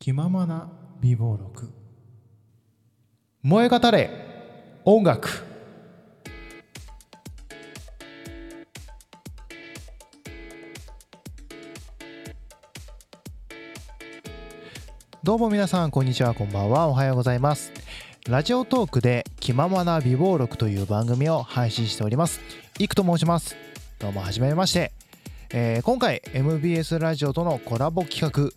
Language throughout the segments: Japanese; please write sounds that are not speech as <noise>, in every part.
気ままな美貌録。燃え語れ音楽。どうも皆さんこんにちはこんばんは。おはようございます。ラジオトークで気ままな美貌録という番組を配信しております。いくと申します。どうもはじめまして、えー今回 MBS ラジオとのコラボ企画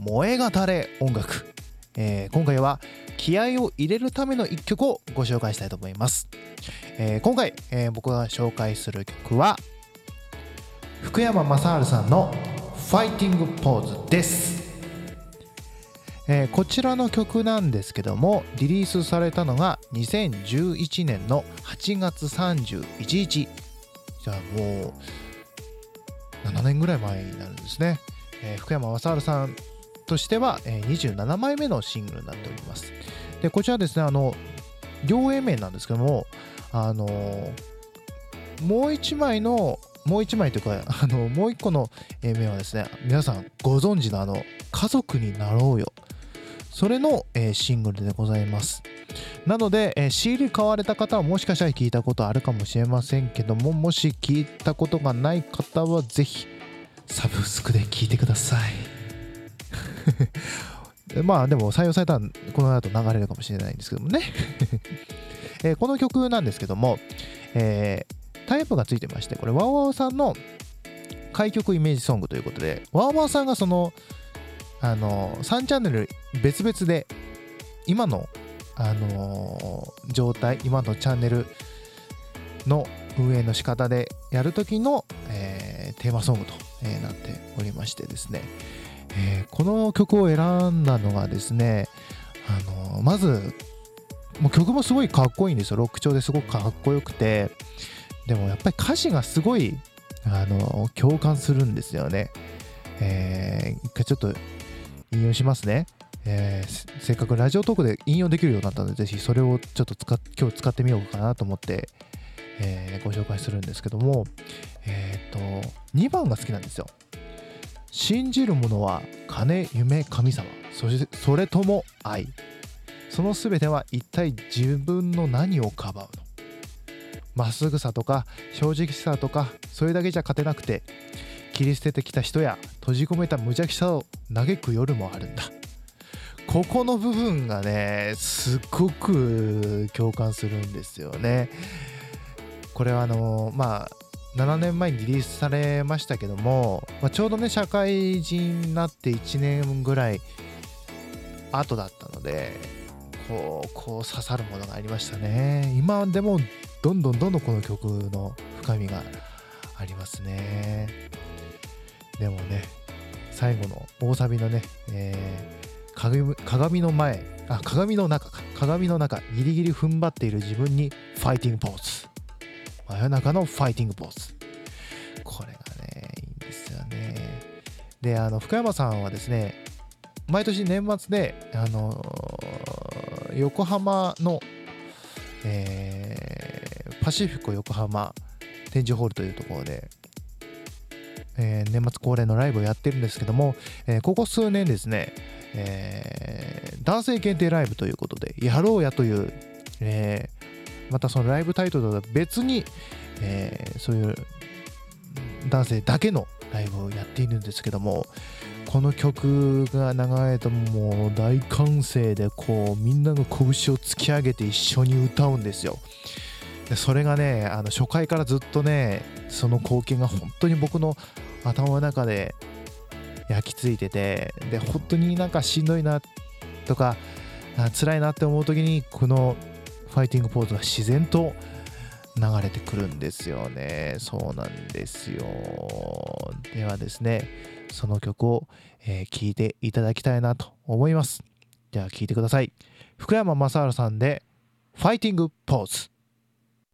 燃え語れ音楽、えー今回は気合を入れるための一曲をご紹介したいと思います、えー今回、えー僕が紹介する曲は福山雅治さんの「ファイティングポーズ」です。えーこちらの曲なんですけどもリリースされたのが2011年の8月31日。じゃあもう7年ぐらい前になるんですね、えー福山雅治さんとしては、え27枚目のシングルになっておりますでこちらですねあの両 A 面なんですけどもあのもう一枚のもう一枚というか <laughs> あのもう一個の A 面はですね皆さんご存知のあの「家族になろうよ」それの、えーシングルでございます。なので、えー CD 買われた方はもしかしたら聞いたことあるかもしれませんけども、もし聞いたことがない方はぜひサブスクで聞いてください。まあでも採用されたらこの後流れるかもしれないんですけどもね。<laughs> えーこの曲なんですけども、えータイプがついてまして、これワウワウさんの開局イメージソングということで、ワウワウさんがそのあの3チャンネル別々で今の、あのー状態今のチャンネルの運営の仕方でやるときの、えーテーマソングと、えーなっておりましてですね、えーこの曲を選んだのがですね、あのまずもう曲もすごいかっこいいんですよロック調ですごくかっこよくてでもやっぱり歌詞がすごい、あの共感するんですよね、えー一回ちょっと引用しますね。えーせっかくラジオトークで引用できるようになったので、ぜひそれをちょっと使今日使ってみようかなと思って、えーご紹介するんですけども、えっ、と、2番が好きなんですよ。信じるものは金、夢、神様、そしてそれとも愛。その全ては一体自分の何をかばうの？まっすぐさとか正直さとかそれだけじゃ勝てなくて切り捨ててきた人や閉じ込めた無邪気さを嘆く夜もあるんだ。ここの部分がねすっごく共感するんですよね。これはあのまあ7年前にリリースされましたけども、まあ、ちょうどね社会人になって1年ぐらい後だったのでこうこう刺さるものがありましたね。今でもどんどんどんどんこの曲の深みがありますね。でもね最後の大サビのね、えー鏡鏡の前あ鏡の中か。鏡の中ギリギリ踏ん張っている自分にファイティングポーズ真夜中のファイティングポーズこれがねいいんですよね。であの福山さんはですね毎年年末であのー横浜の、えーパシフィコ横浜展示ホールというところで、えー年末恒例のライブをやってるんですけども、えーここ数年ですね、えー男性限定ライブということで、やろうやという、えーまたそのライブタイトルとは別に、えーそういう男性だけのライブをやっているんですけども、この曲が流れてもう大歓声でこうみんなの拳を突き上げて一緒に歌うんですよ。でそれがねあの初回からずっとねその光景が本当に僕の頭の中で焼き付いててで本当になんかしんどいなとか辛いなって思う時にこのファイティングポーズが自然と流れてくるんですよね。そうなんですよ。ではですねその曲を聴、えーいていただきたいなと思います。では聴いてください。福山雅治さんでファイティングポーズ。